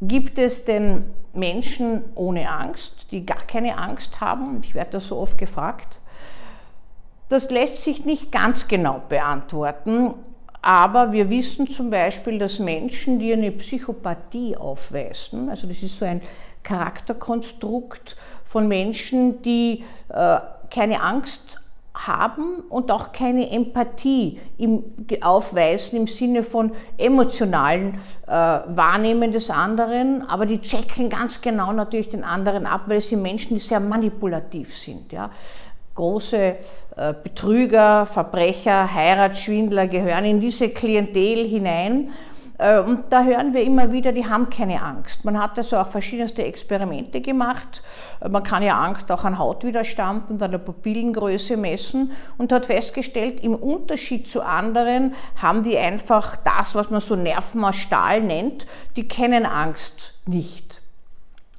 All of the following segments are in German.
gibt es denn Menschen ohne Angst, die gar keine Angst haben? Ich werde das so oft gefragt. Das lässt sich nicht ganz genau beantworten, aber wir wissen zum Beispiel, dass Menschen, die eine Psychopathie aufweisen, also das ist so ein Charakterkonstrukt von Menschen, die äh, keine Angst haben und auch keine Empathie im, aufweisen im Sinne von emotionalen äh, Wahrnehmen des anderen, aber die checken ganz genau natürlich den anderen ab, weil es sind Menschen, die sehr manipulativ sind. Ja große äh, Betrüger, Verbrecher, Heiratsschwindler gehören in diese Klientel hinein. Äh, und da hören wir immer wieder, die haben keine Angst. Man hat also auch verschiedenste Experimente gemacht. Äh, man kann ja Angst auch an Hautwiderstand und an der Pupillengröße messen und hat festgestellt, im Unterschied zu anderen haben die einfach das, was man so Nerven aus Stahl nennt, die kennen Angst nicht.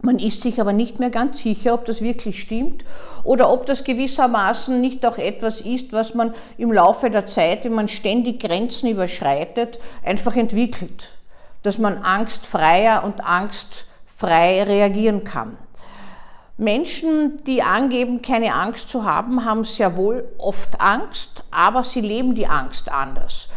Man ist sich aber nicht mehr ganz sicher, ob das wirklich stimmt oder ob das gewissermaßen nicht auch etwas ist, was man im Laufe der Zeit, wenn man ständig Grenzen überschreitet, einfach entwickelt. Dass man angstfreier und angstfrei reagieren kann. Menschen, die angeben, keine Angst zu haben, haben sehr wohl oft Angst, aber sie leben die Angst anders.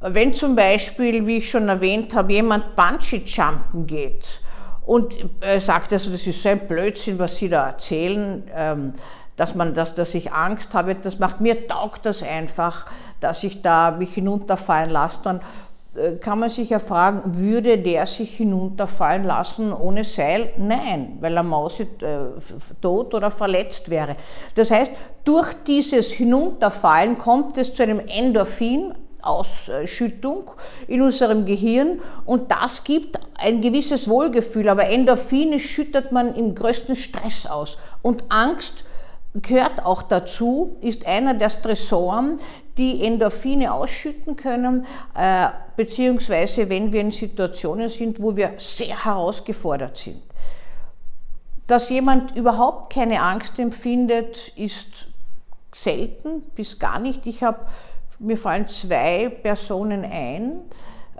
Wenn zum Beispiel, wie ich schon erwähnt habe, jemand Bungee-Jumpen geht, und er sagt also, das ist so ein Blödsinn, was Sie da erzählen, ähm, dass, man, dass, dass ich Angst habe, das macht mir taugt das einfach, dass ich da mich hinunterfallen lasse. Dann äh, kann man sich ja fragen, würde der sich hinunterfallen lassen ohne Seil? Nein, weil er Mausi äh, tot oder verletzt wäre. Das heißt, durch dieses Hinunterfallen kommt es zu einem Endorphin, Ausschüttung in unserem Gehirn und das gibt ein gewisses Wohlgefühl, aber Endorphine schüttet man im größten Stress aus und Angst gehört auch dazu, ist einer der Stressoren, die Endorphine ausschütten können, äh, beziehungsweise wenn wir in Situationen sind, wo wir sehr herausgefordert sind. Dass jemand überhaupt keine Angst empfindet, ist selten bis gar nicht. Ich habe mir fallen zwei Personen ein,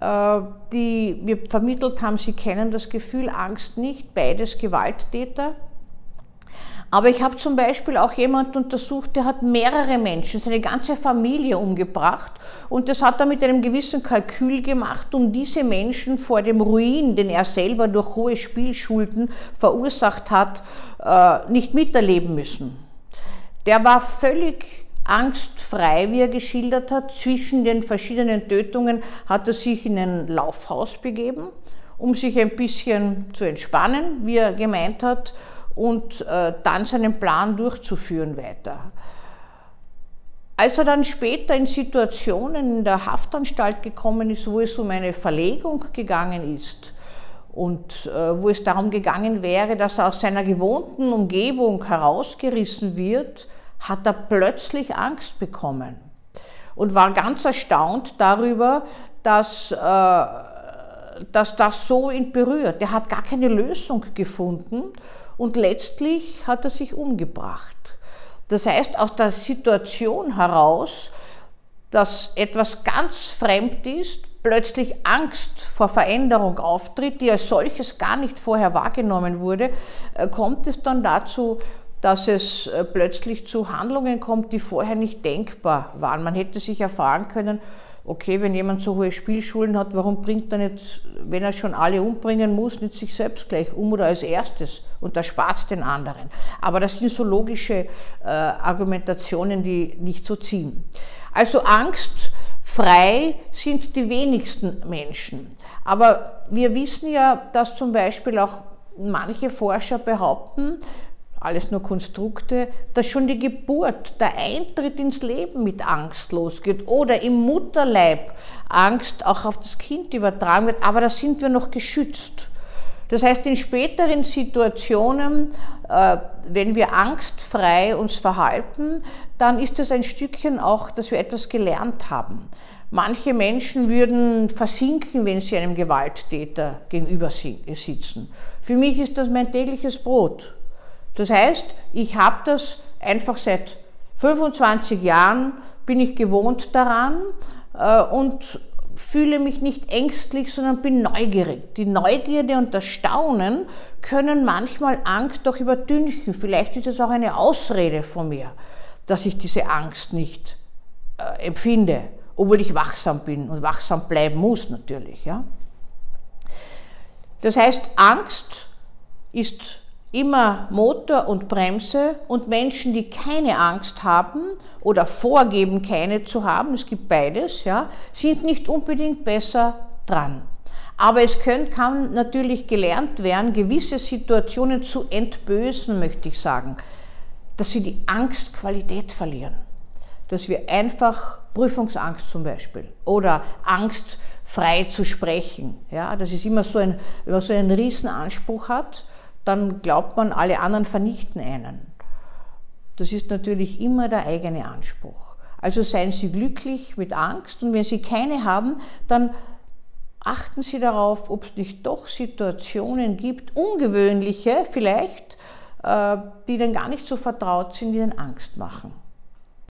äh, die mir vermittelt haben, sie kennen das Gefühl Angst nicht, beides Gewalttäter. Aber ich habe zum Beispiel auch jemanden untersucht, der hat mehrere Menschen, seine ganze Familie umgebracht und das hat er mit einem gewissen Kalkül gemacht, um diese Menschen vor dem Ruin, den er selber durch hohe Spielschulden verursacht hat, äh, nicht miterleben müssen. Der war völlig angstfrei, wie er geschildert hat. Zwischen den verschiedenen Tötungen hat er sich in ein Laufhaus begeben, um sich ein bisschen zu entspannen, wie er gemeint hat, und äh, dann seinen Plan durchzuführen weiter. Als er dann später in Situationen in der Haftanstalt gekommen ist, wo es um eine Verlegung gegangen ist, und äh, wo es darum gegangen wäre, dass er aus seiner gewohnten Umgebung herausgerissen wird, hat er plötzlich Angst bekommen und war ganz erstaunt darüber, dass, äh, dass das so ihn berührt. Er hat gar keine Lösung gefunden und letztlich hat er sich umgebracht. Das heißt, aus der Situation heraus, dass etwas ganz fremd ist, plötzlich Angst vor Veränderung auftritt, die als solches gar nicht vorher wahrgenommen wurde, äh, kommt es dann dazu, dass es äh, plötzlich zu Handlungen kommt, die vorher nicht denkbar waren. Man hätte sich fragen können, okay, wenn jemand so hohe Spielschulen hat, warum bringt er nicht, wenn er schon alle umbringen muss, nicht sich selbst gleich um oder als erstes und erspart den anderen. Aber das sind so logische äh, Argumentationen, die nicht so ziehen. Also angstfrei sind die wenigsten Menschen. Aber wir wissen ja, dass zum Beispiel auch manche Forscher behaupten, alles nur Konstrukte, dass schon die Geburt, der Eintritt ins Leben mit Angst losgeht oder im Mutterleib Angst auch auf das Kind übertragen wird, aber da sind wir noch geschützt. Das heißt, in späteren Situationen, äh, wenn wir angstfrei uns verhalten, dann ist es ein Stückchen auch, dass wir etwas gelernt haben. Manche Menschen würden versinken, wenn sie einem Gewalttäter gegenüber sitzen. Für mich ist das mein tägliches Brot. Das heißt, ich habe das einfach seit 25 Jahren, bin ich gewohnt daran äh, und fühle mich nicht ängstlich, sondern bin neugierig. Die Neugierde und das Staunen können manchmal Angst doch übertünchen. Vielleicht ist es auch eine Ausrede von mir, dass ich diese Angst nicht äh, empfinde, obwohl ich wachsam bin und wachsam bleiben muss natürlich. Ja? Das heißt, Angst ist immer Motor und Bremse und Menschen, die keine Angst haben oder vorgeben, keine zu haben, es gibt beides, ja, sind nicht unbedingt besser dran. Aber es können, kann natürlich gelernt werden, gewisse Situationen zu entbösen, möchte ich sagen, dass sie die Angstqualität verlieren. Dass wir einfach Prüfungsangst zum Beispiel oder Angst frei zu sprechen. Ja, das ist immer so ein, wenn man so einen Riesenanspruch hat, dann glaubt man, alle anderen vernichten einen. Das ist natürlich immer der eigene Anspruch. Also seien Sie glücklich mit Angst und wenn Sie keine haben, dann achten Sie darauf, ob es nicht doch Situationen gibt, ungewöhnliche vielleicht, äh, die Ihnen gar nicht so vertraut sind, die Ihnen Angst machen.